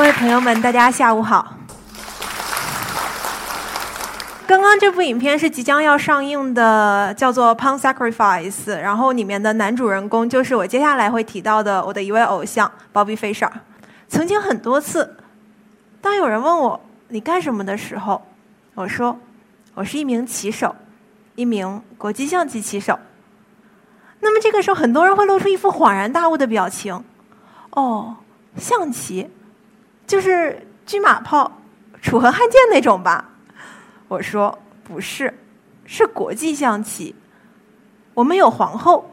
各位朋友们，大家下午好。刚刚这部影片是即将要上映的，叫做《Pun Sacrifice》，然后里面的男主人公就是我接下来会提到的我的一位偶像 Bobby Fisher。曾经很多次，当有人问我你干什么的时候，我说我是一名棋手，一名国际象棋棋手。那么这个时候，很多人会露出一副恍然大悟的表情。哦，象棋就是车马炮、楚河汉界那种吧？我说不是，是国际象棋。我们有皇后，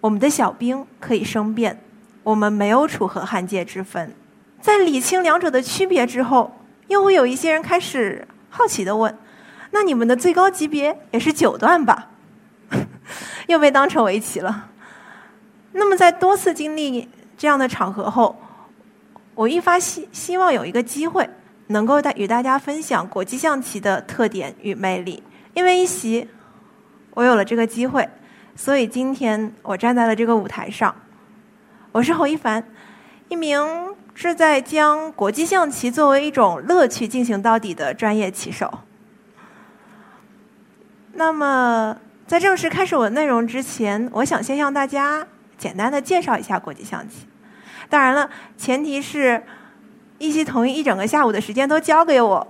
我们的小兵可以生变，我们没有楚河汉界之分。在理清两者的区别之后，又会有一些人开始好奇的问：“那你们的最高级别也是九段吧？” 又被当成围棋了。那么在多次经历这样的场合后，我一发希希望有一个机会。能够带与大家分享国际象棋的特点与魅力，因为一席，我有了这个机会，所以今天我站在了这个舞台上。我是侯一凡，一名志在将国际象棋作为一种乐趣进行到底的专业棋手。那么，在正式开始我的内容之前，我想先向大家简单的介绍一下国际象棋。当然了，前提是。一席同意一整个下午的时间都交给我，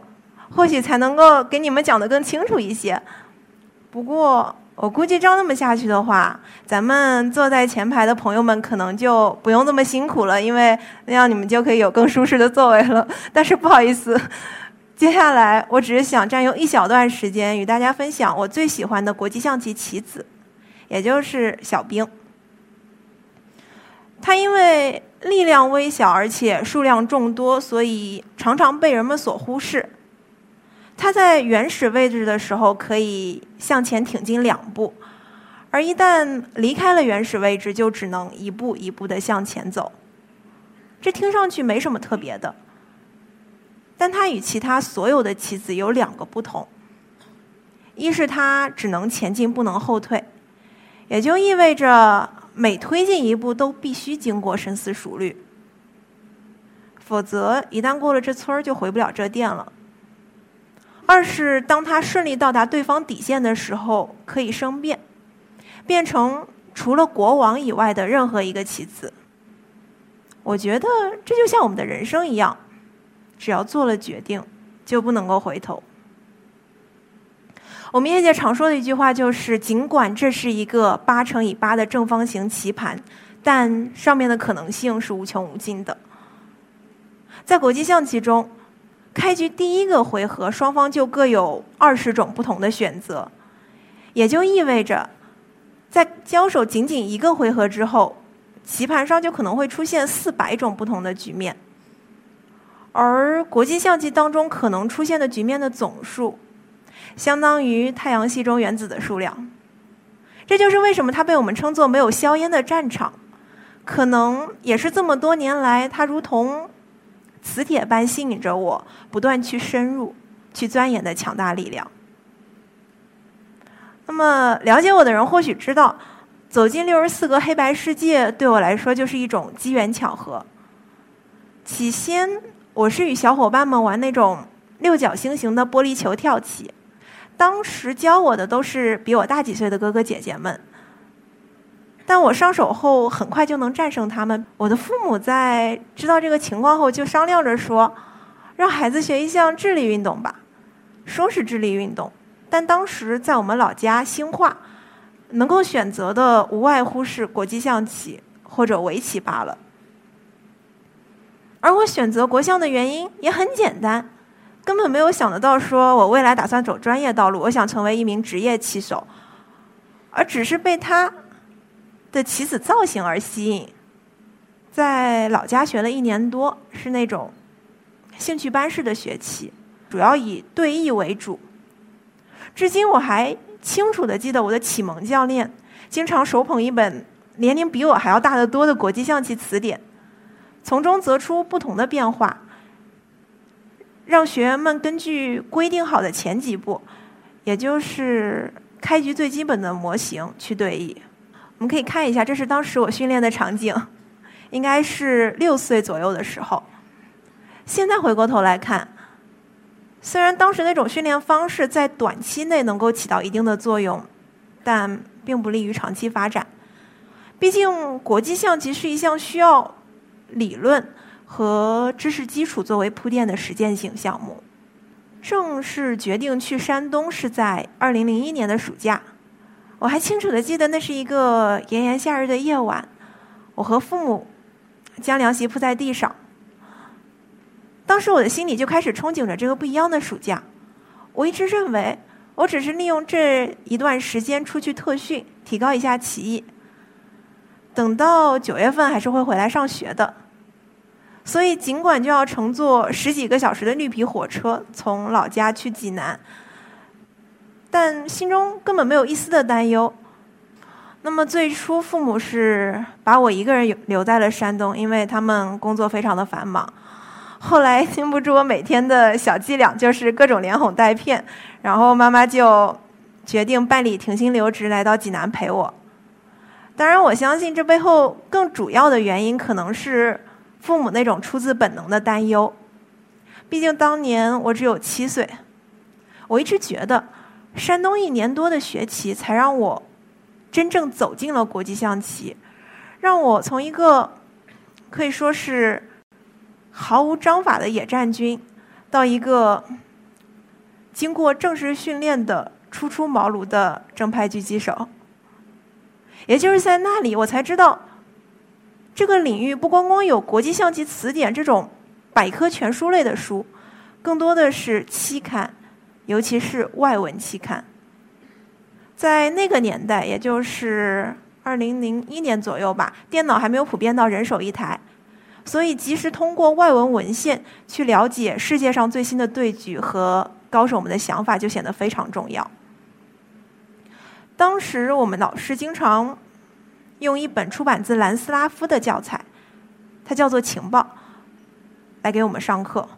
或许才能够给你们讲的更清楚一些。不过我估计照那么下去的话，咱们坐在前排的朋友们可能就不用这么辛苦了，因为那样你们就可以有更舒适的座位了。但是不好意思，接下来我只是想占用一小段时间与大家分享我最喜欢的国际象棋棋子，也就是小兵。他因为力量微小，而且数量众多，所以常常被人们所忽视。他在原始位置的时候可以向前挺进两步，而一旦离开了原始位置，就只能一步一步的向前走。这听上去没什么特别的，但他与其他所有的棋子有两个不同：一是他只能前进，不能后退，也就意味着。每推进一步都必须经过深思熟虑，否则一旦过了这村儿就回不了这店了。二是当他顺利到达对方底线的时候，可以生变，变成除了国王以外的任何一个棋子。我觉得这就像我们的人生一样，只要做了决定，就不能够回头。我们业界常说的一句话就是：尽管这是一个八乘以八的正方形棋盘，但上面的可能性是无穷无尽的。在国际象棋中，开局第一个回合，双方就各有二十种不同的选择，也就意味着，在交手仅仅一个回合之后，棋盘上就可能会出现四百种不同的局面。而国际象棋当中可能出现的局面的总数。相当于太阳系中原子的数量，这就是为什么它被我们称作没有硝烟的战场，可能也是这么多年来，它如同磁铁般吸引着我，不断去深入、去钻研的强大力量。那么，了解我的人或许知道，走进六十四个黑白世界对我来说就是一种机缘巧合。起先，我是与小伙伴们玩那种六角星形的玻璃球跳棋。当时教我的都是比我大几岁的哥哥姐姐们，但我上手后很快就能战胜他们。我的父母在知道这个情况后，就商量着说，让孩子学一项智力运动吧。说是智力运动，但当时在我们老家兴化，能够选择的无外乎是国际象棋或者围棋罢了。而我选择国象的原因也很简单。根本没有想得到，说我未来打算走专业道路，我想成为一名职业棋手，而只是被他的棋子造型而吸引。在老家学了一年多，是那种兴趣班式的学棋，主要以对弈为主。至今我还清楚的记得，我的启蒙教练经常手捧一本年龄比我还要大得多的国际象棋词典，从中择出不同的变化。让学员们根据规定好的前几步，也就是开局最基本的模型去对弈。我们可以看一下，这是当时我训练的场景，应该是六岁左右的时候。现在回过头来看，虽然当时那种训练方式在短期内能够起到一定的作用，但并不利于长期发展。毕竟，国际象棋是一项需要理论和知识基础作为铺垫的实践性项目。正式决定去山东是在二零零一年的暑假，我还清楚的记得那是一个炎炎夏日的夜晚，我和父母将凉席铺在地上。当时我的心里就开始憧憬着这个不一样的暑假。我一直认为，我只是利用这一段时间出去特训，提高一下棋艺。等到九月份还是会回来上学的。所以，尽管就要乘坐十几个小时的绿皮火车从老家去济南，但心中根本没有一丝的担忧。那么，最初父母是把我一个人留在了山东，因为他们工作非常的繁忙。后来，经不住我每天的小伎俩，就是各种连哄带骗，然后妈妈就决定办理停薪留职，来到济南陪我。当然，我相信这背后更主要的原因可能是。父母那种出自本能的担忧，毕竟当年我只有七岁。我一直觉得，山东一年多的学棋，才让我真正走进了国际象棋，让我从一个可以说是毫无章法的野战军，到一个经过正式训练的初出茅庐的正派狙击手。也就是在那里，我才知道。这个领域不光光有国际象棋词典这种百科全书类的书，更多的是期刊，尤其是外文期刊。在那个年代，也就是二零零一年左右吧，电脑还没有普遍到人手一台，所以及时通过外文文献去了解世界上最新的对局和高手们的想法，就显得非常重要。当时我们老师经常。用一本出版自兰斯拉夫的教材，它叫做《情报》，来给我们上课。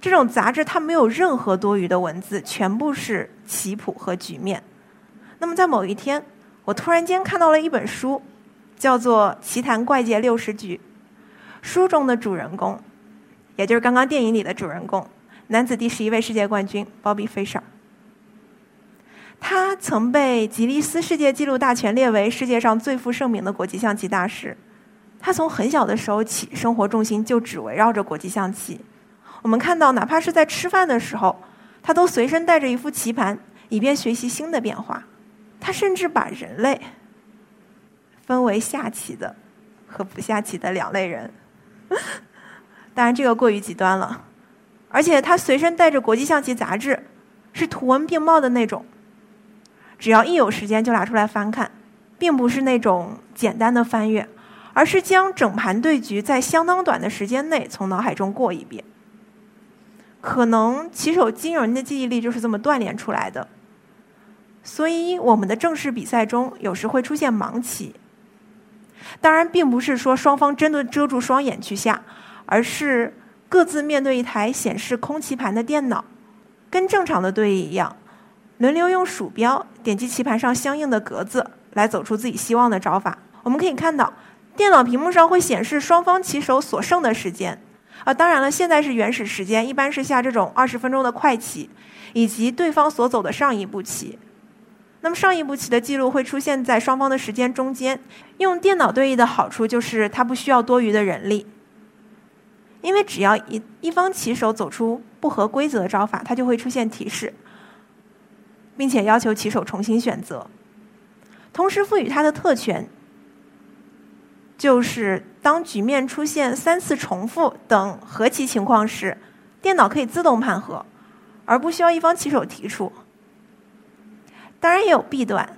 这种杂志它没有任何多余的文字，全部是棋谱和局面。那么在某一天，我突然间看到了一本书，叫做《奇谈怪界六十局》。书中的主人公，也就是刚刚电影里的主人公，男子第十一位世界冠军 Bobby Fischer。他曾被吉尼斯世界纪录大全列为世界上最负盛名的国际象棋大师。他从很小的时候起，生活重心就只围绕着国际象棋。我们看到，哪怕是在吃饭的时候，他都随身带着一副棋盘，以便学习新的变化。他甚至把人类分为下棋的和不下棋的两类人。当然，这个过于极端了。而且，他随身带着国际象棋杂志，是图文并茂的那种。只要一有时间就拿出来翻看，并不是那种简单的翻阅，而是将整盘对局在相当短的时间内从脑海中过一遍。可能棋手惊人的记忆力就是这么锻炼出来的。所以我们的正式比赛中有时会出现盲棋，当然并不是说双方真的遮住双眼去下，而是各自面对一台显示空棋盘的电脑，跟正常的对弈一样。轮流用鼠标点击棋盘上相应的格子，来走出自己希望的招法。我们可以看到，电脑屏幕上会显示双方棋手所剩的时间。啊，当然了，现在是原始时间，一般是下这种二十分钟的快棋，以及对方所走的上一步棋。那么上一步棋的记录会出现在双方的时间中间。用电脑对弈的好处就是它不需要多余的人力，因为只要一一方棋手走出不合规则的招法，它就会出现提示。并且要求棋手重新选择，同时赋予他的特权，就是当局面出现三次重复等和棋情况时，电脑可以自动判和，而不需要一方棋手提出。当然也有弊端，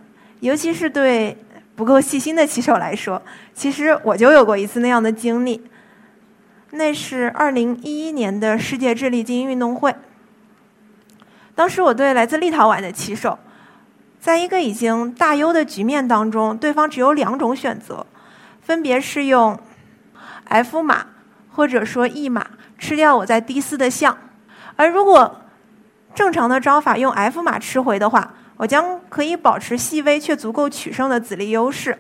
尤其是对不够细心的棋手来说。其实我就有过一次那样的经历，那是二零一一年的世界智力精英运动会。当时我对来自立陶宛的棋手，在一个已经大优的局面当中，对方只有两种选择，分别是用 F 马或者说 E 马吃掉我在 D 四的象，而如果正常的招法用 F 马吃回的话，我将可以保持细微却足够取胜的子力优势。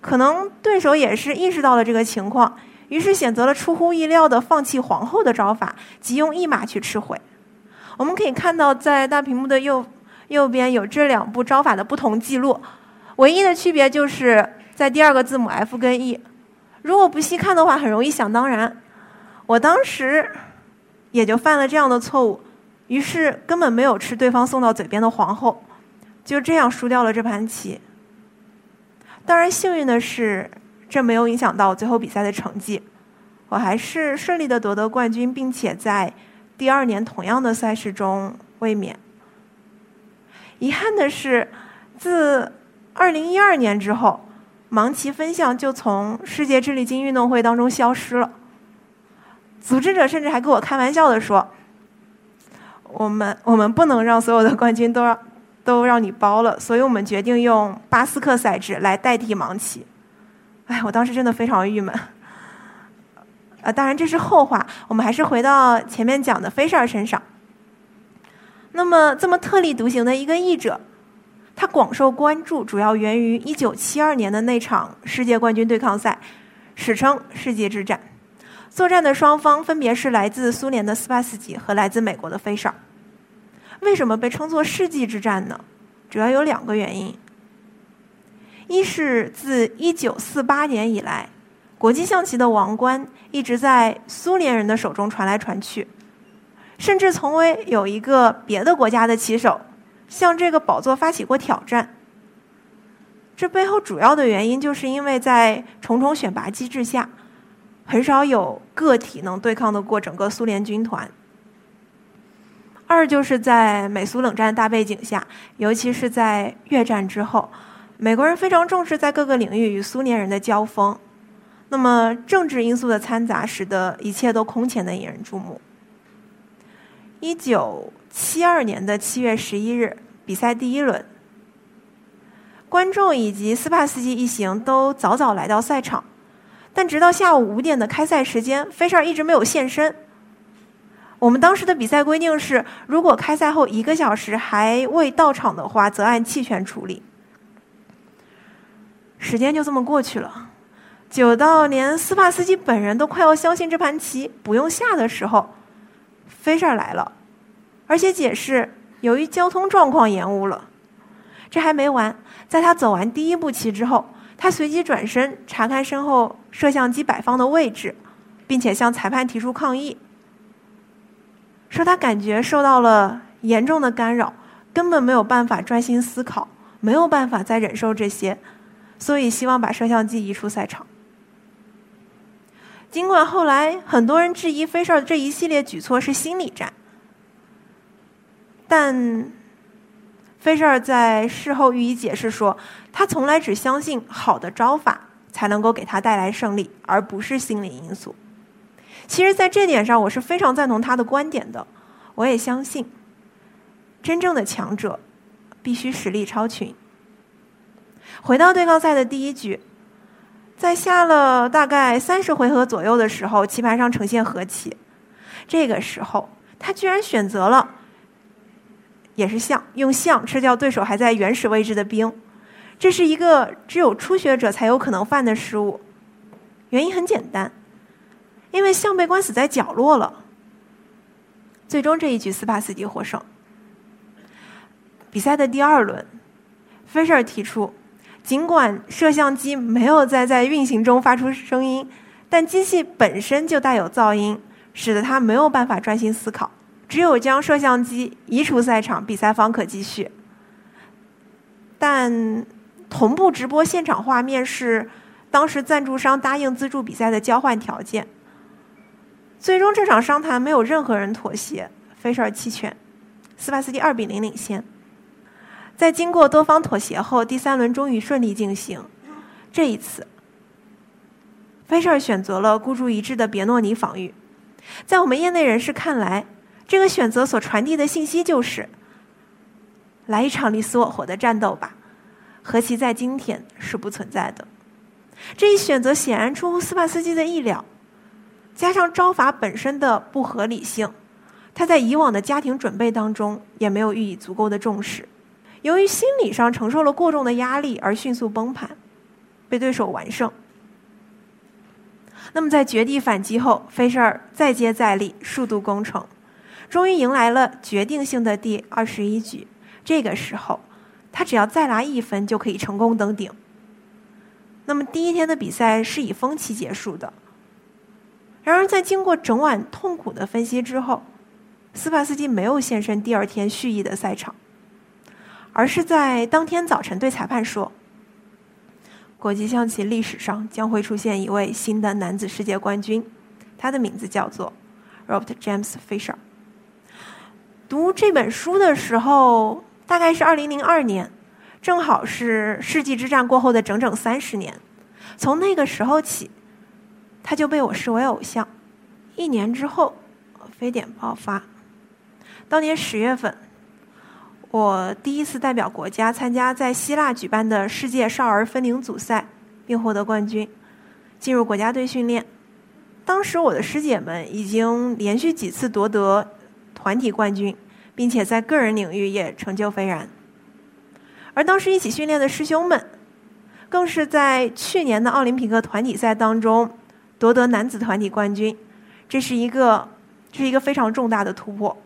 可能对手也是意识到了这个情况，于是选择了出乎意料的放弃皇后的招法，即用一马去吃回。我们可以看到，在大屏幕的右右边有这两部招法的不同记录，唯一的区别就是在第二个字母 F 跟 E。如果不细看的话，很容易想当然。我当时也就犯了这样的错误，于是根本没有吃对方送到嘴边的皇后，就这样输掉了这盘棋。当然，幸运的是，这没有影响到最后比赛的成绩，我还是顺利的夺得冠军，并且在第二年同样的赛事中卫冕。遗憾的是，自二零一二年之后，盲棋分项就从世界智力金运动会当中消失了。组织者甚至还跟我开玩笑的说：“我们我们不能让所有的冠军都让。”都让你包了，所以我们决定用巴斯克赛制来代替盲棋。哎，我当时真的非常郁闷。啊，当然这是后话，我们还是回到前面讲的菲舍尔身上。那么，这么特立独行的一个译者，他广受关注，主要源于1972年的那场世界冠军对抗赛，史称世界之战。作战的双方分别是来自苏联的斯巴斯基和来自美国的菲舍尔。为什么被称作世纪之战呢？主要有两个原因：一是自1948年以来，国际象棋的王冠一直在苏联人的手中传来传去，甚至从未有一个别的国家的棋手向这个宝座发起过挑战。这背后主要的原因，就是因为在重重选拔机制下，很少有个体能对抗得过整个苏联军团。二就是在美苏冷战大背景下，尤其是在越战之后，美国人非常重视在各个领域与苏联人的交锋。那么政治因素的掺杂，使得一切都空前的引人注目。一九七二年的七月十一日，比赛第一轮，观众以及斯帕斯基一行都早早来到赛场，但直到下午五点的开赛时间，菲舍尔一直没有现身。我们当时的比赛规定是，如果开赛后一个小时还未到场的话，则按弃权处理。时间就这么过去了，久到连斯帕斯基本人都快要相信这盘棋不用下的时候，菲舍来了，而且解释由于交通状况延误了。这还没完，在他走完第一步棋之后，他随即转身查看身后摄像机摆放的位置，并且向裁判提出抗议。说他感觉受到了严重的干扰，根本没有办法专心思考，没有办法再忍受这些，所以希望把摄像机移出赛场。尽管后来很多人质疑菲舍尔这一系列举措是心理战，但菲舍尔在事后予以解释说，他从来只相信好的招法才能够给他带来胜利，而不是心理因素。其实，在这点上，我是非常赞同他的观点的。我也相信，真正的强者必须实力超群。回到对抗赛的第一局，在下了大概三十回合左右的时候，棋盘上呈现和棋。这个时候，他居然选择了，也是象，用象吃掉对手还在原始位置的兵。这是一个只有初学者才有可能犯的失误。原因很简单。因为象被关死在角落了，最终这一局斯帕斯基获胜。比赛的第二轮，菲舍尔提出，尽管摄像机没有在在运行中发出声音，但机器本身就带有噪音，使得他没有办法专心思考。只有将摄像机移除赛场，比赛方可继续。但同步直播现场画面是当时赞助商答应资助比赛的交换条件。最终这场商谈没有任何人妥协，菲舍尔弃权，斯巴斯基二比零领先。在经过多方妥协后，第三轮终于顺利进行。这一次，菲舍尔选择了孤注一掷的别诺尼防御。在我们业内人士看来，这个选择所传递的信息就是：来一场你死我活的战斗吧，和其在今天是不存在的。这一选择显然出乎斯帕斯基的意料。加上招法本身的不合理性，他在以往的家庭准备当中也没有予以足够的重视，由于心理上承受了过重的压力而迅速崩盘，被对手完胜。那么在绝地反击后，菲舍尔再接再厉，数度攻城，终于迎来了决定性的第二十一局。这个时候，他只要再拿一分就可以成功登顶。那么第一天的比赛是以风气结束的。然而，在经过整晚痛苦的分析之后，斯帕斯基没有现身第二天蓄意的赛场，而是在当天早晨对裁判说：“国际象棋历史上将会出现一位新的男子世界冠军，他的名字叫做 Robert James Fisher。”读这本书的时候，大概是二零零二年，正好是世纪之战过后的整整三十年。从那个时候起。他就被我视为偶像。一年之后，非典爆发。当年十月份，我第一次代表国家参加在希腊举办的世界少儿分龄组赛，并获得冠军，进入国家队训练。当时我的师姐们已经连续几次夺得团体冠军，并且在个人领域也成就斐然。而当时一起训练的师兄们，更是在去年的奥林匹克团体赛当中。夺得男子团体冠军，这是一个，这是一个非常重大的突破。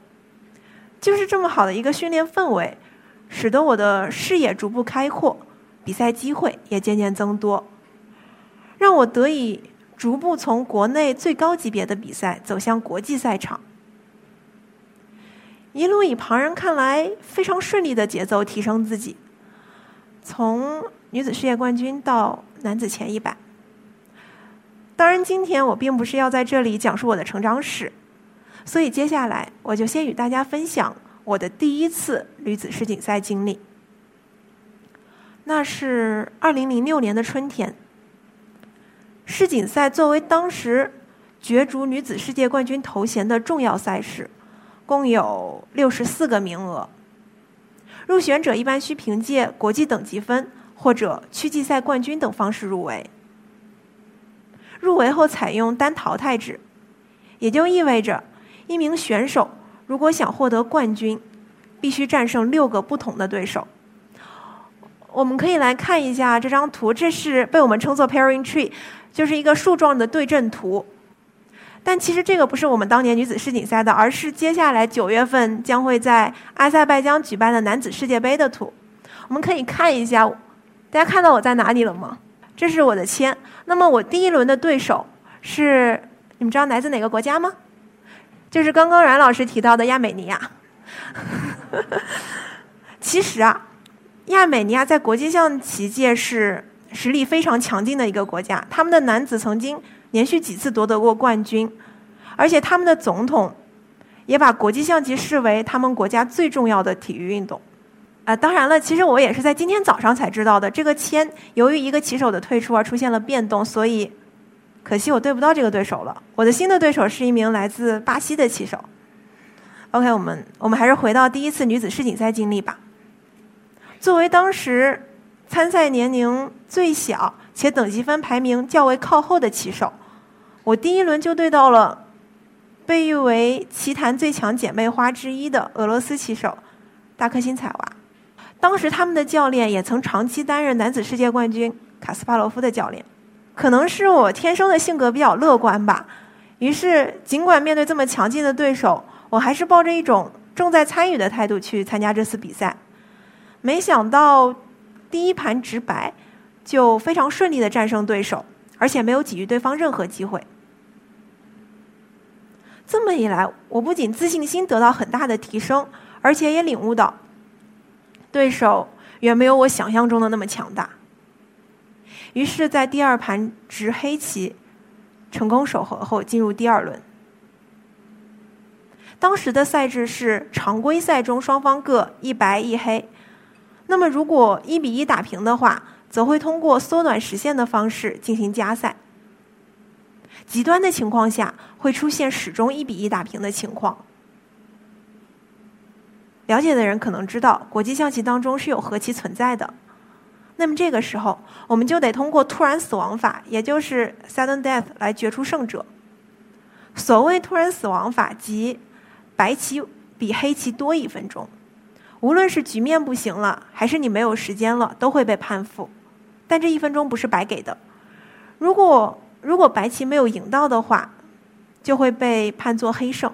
就是这么好的一个训练氛围，使得我的视野逐步开阔，比赛机会也渐渐增多，让我得以逐步从国内最高级别的比赛走向国际赛场。一路以旁人看来非常顺利的节奏提升自己，从女子世界冠军到男子前一百。当然，今天我并不是要在这里讲述我的成长史，所以接下来我就先与大家分享我的第一次女子世锦赛经历。那是二零零六年的春天，世锦赛作为当时角逐女子世界冠军头衔的重要赛事，共有六十四个名额。入选者一般需凭借国际等级分或者区际赛冠军等方式入围。入围后采用单淘汰制，也就意味着一名选手如果想获得冠军，必须战胜六个不同的对手。我们可以来看一下这张图，这是被我们称作 pairing tree，就是一个树状的对阵图。但其实这个不是我们当年女子世锦赛的，而是接下来九月份将会在阿塞拜疆举办的男子世界杯的图。我们可以看一下，大家看到我在哪里了吗？这是我的签。那么我第一轮的对手是你们知道来自哪个国家吗？就是刚刚阮老师提到的亚美尼亚。其实啊，亚美尼亚在国际象棋界是实力非常强劲的一个国家。他们的男子曾经连续几次夺得过冠军，而且他们的总统也把国际象棋视为他们国家最重要的体育运动。啊，当然了，其实我也是在今天早上才知道的。这个签由于一个棋手的退出而出现了变动，所以可惜我对不到这个对手了。我的新的对手是一名来自巴西的棋手。OK，我们我们还是回到第一次女子世锦赛经历吧。作为当时参赛年龄最小且等级分排名较为靠后的棋手，我第一轮就对到了被誉为棋坛最强姐妹花之一的俄罗斯棋手大克辛采娃。当时他们的教练也曾长期担任男子世界冠军卡斯帕罗夫的教练，可能是我天生的性格比较乐观吧。于是，尽管面对这么强劲的对手，我还是抱着一种重在参与的态度去参加这次比赛。没想到第一盘直白就非常顺利的战胜对手，而且没有给予对方任何机会。这么一来，我不仅自信心得到很大的提升，而且也领悟到。对手远没有我想象中的那么强大。于是，在第二盘执黑棋成功守和后，进入第二轮。当时的赛制是常规赛中双方各一白一黑。那么，如果一比一打平的话，则会通过缩短时限的方式进行加赛。极端的情况下，会出现始终一比一打平的情况。了解的人可能知道，国际象棋当中是有和棋存在的。那么这个时候，我们就得通过突然死亡法，也就是 sudden death 来决出胜者。所谓突然死亡法，即白棋比黑棋多一分钟，无论是局面不行了，还是你没有时间了，都会被判负。但这一分钟不是白给的。如果如果白棋没有赢到的话，就会被判作黑胜，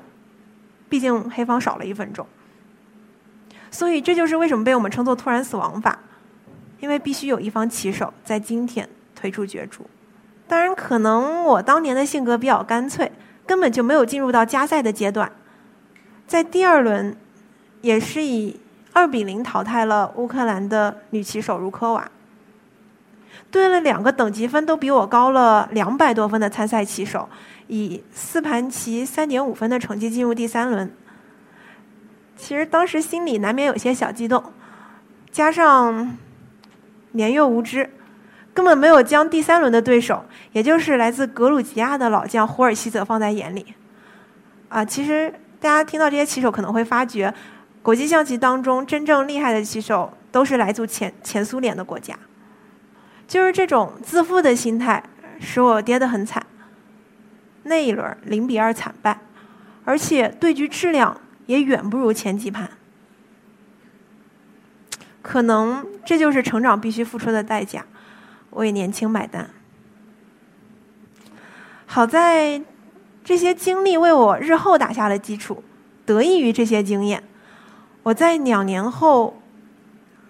毕竟黑方少了一分钟。所以这就是为什么被我们称作突然死亡法，因为必须有一方棋手在今天推出角逐。当然，可能我当年的性格比较干脆，根本就没有进入到加赛的阶段，在第二轮也是以二比零淘汰了乌克兰的女棋手茹科娃。对了两个等级分都比我高了两百多分的参赛棋手，以四盘棋三点五分的成绩进入第三轮。其实当时心里难免有些小激动，加上年幼无知，根本没有将第三轮的对手，也就是来自格鲁吉亚的老将胡尔西泽放在眼里。啊，其实大家听到这些棋手可能会发觉，国际象棋当中真正厉害的棋手都是来自前前苏联的国家。就是这种自负的心态，使我跌得很惨。那一轮零比二惨败，而且对局质量也远不如前几盘。可能这就是成长必须付出的代价，为年轻买单。好在这些经历为我日后打下了基础，得益于这些经验，我在两年后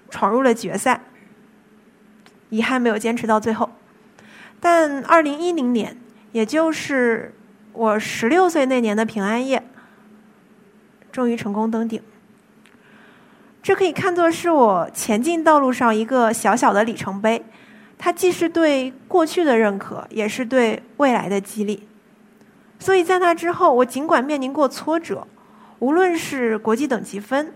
闯入了决赛。遗憾没有坚持到最后，但二零一零年，也就是我十六岁那年的平安夜，终于成功登顶。这可以看作是我前进道路上一个小小的里程碑，它既是对过去的认可，也是对未来的激励。所以在那之后，我尽管面临过挫折，无论是国际等级分，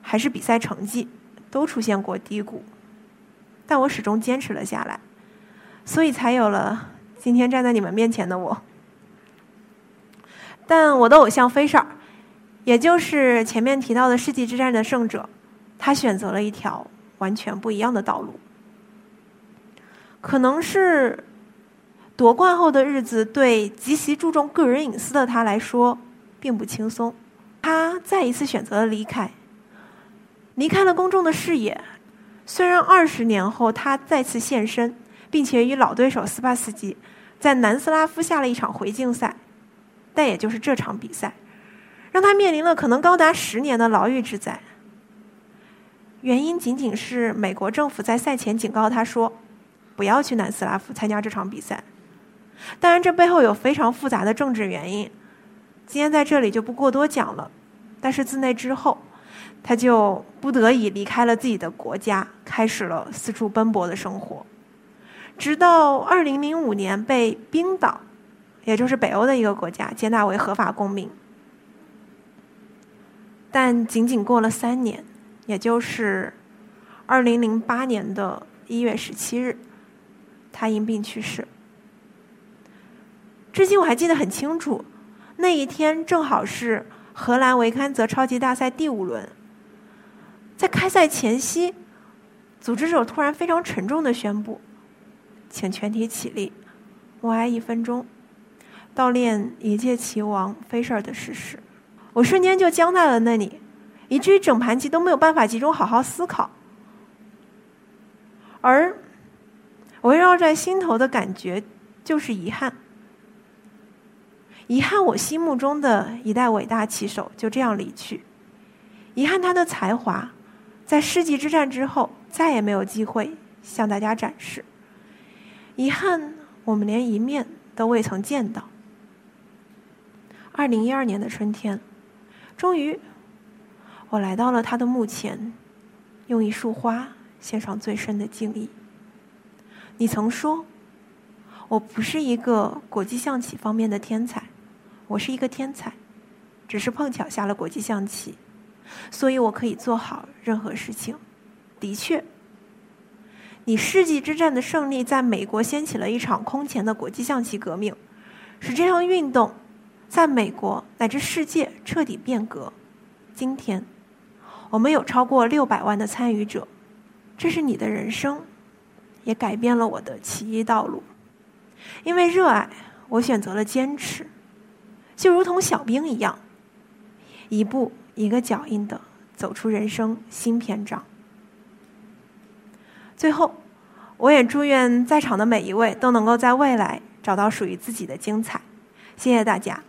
还是比赛成绩，都出现过低谷。但我始终坚持了下来，所以才有了今天站在你们面前的我。但我的偶像菲舍尔，也就是前面提到的世纪之战的胜者，他选择了一条完全不一样的道路。可能是夺冠后的日子对极其注重个人隐私的他来说并不轻松，他再一次选择了离开，离开了公众的视野。虽然二十年后他再次现身，并且与老对手斯帕斯基在南斯拉夫下了一场回敬赛，但也就是这场比赛，让他面临了可能高达十年的牢狱之灾。原因仅仅是美国政府在赛前警告他说，不要去南斯拉夫参加这场比赛。当然，这背后有非常复杂的政治原因，今天在这里就不过多讲了。但是自那之后。他就不得已离开了自己的国家，开始了四处奔波的生活，直到二零零五年被冰岛，也就是北欧的一个国家接纳为合法公民。但仅仅过了三年，也就是二零零八年的一月十七日，他因病去世。至今我还记得很清楚，那一天正好是荷兰维堪泽超级大赛第五轮。在开赛前夕，组织者突然非常沉重的宣布：“请全体起立，默哀一分钟，悼念一届棋王菲舍尔的逝世。”我瞬间就僵在了那里，以至于整盘棋都没有办法集中好好思考。而围绕在心头的感觉就是遗憾，遗憾我心目中的一代伟大棋手就这样离去，遗憾他的才华。在世纪之战之后，再也没有机会向大家展示。遗憾，我们连一面都未曾见到。二零一二年的春天，终于，我来到了他的墓前，用一束花献上最深的敬意。你曾说，我不是一个国际象棋方面的天才，我是一个天才，只是碰巧下了国际象棋。所以我可以做好任何事情。的确，你世纪之战的胜利在美国掀起了一场空前的国际象棋革命，使这项运动在美国乃至世界彻底变革。今天，我们有超过六百万的参与者。这是你的人生，也改变了我的棋艺道路。因为热爱，我选择了坚持，就如同小兵一样，一步。一个脚印的走出人生新篇章。最后，我也祝愿在场的每一位都能够在未来找到属于自己的精彩。谢谢大家。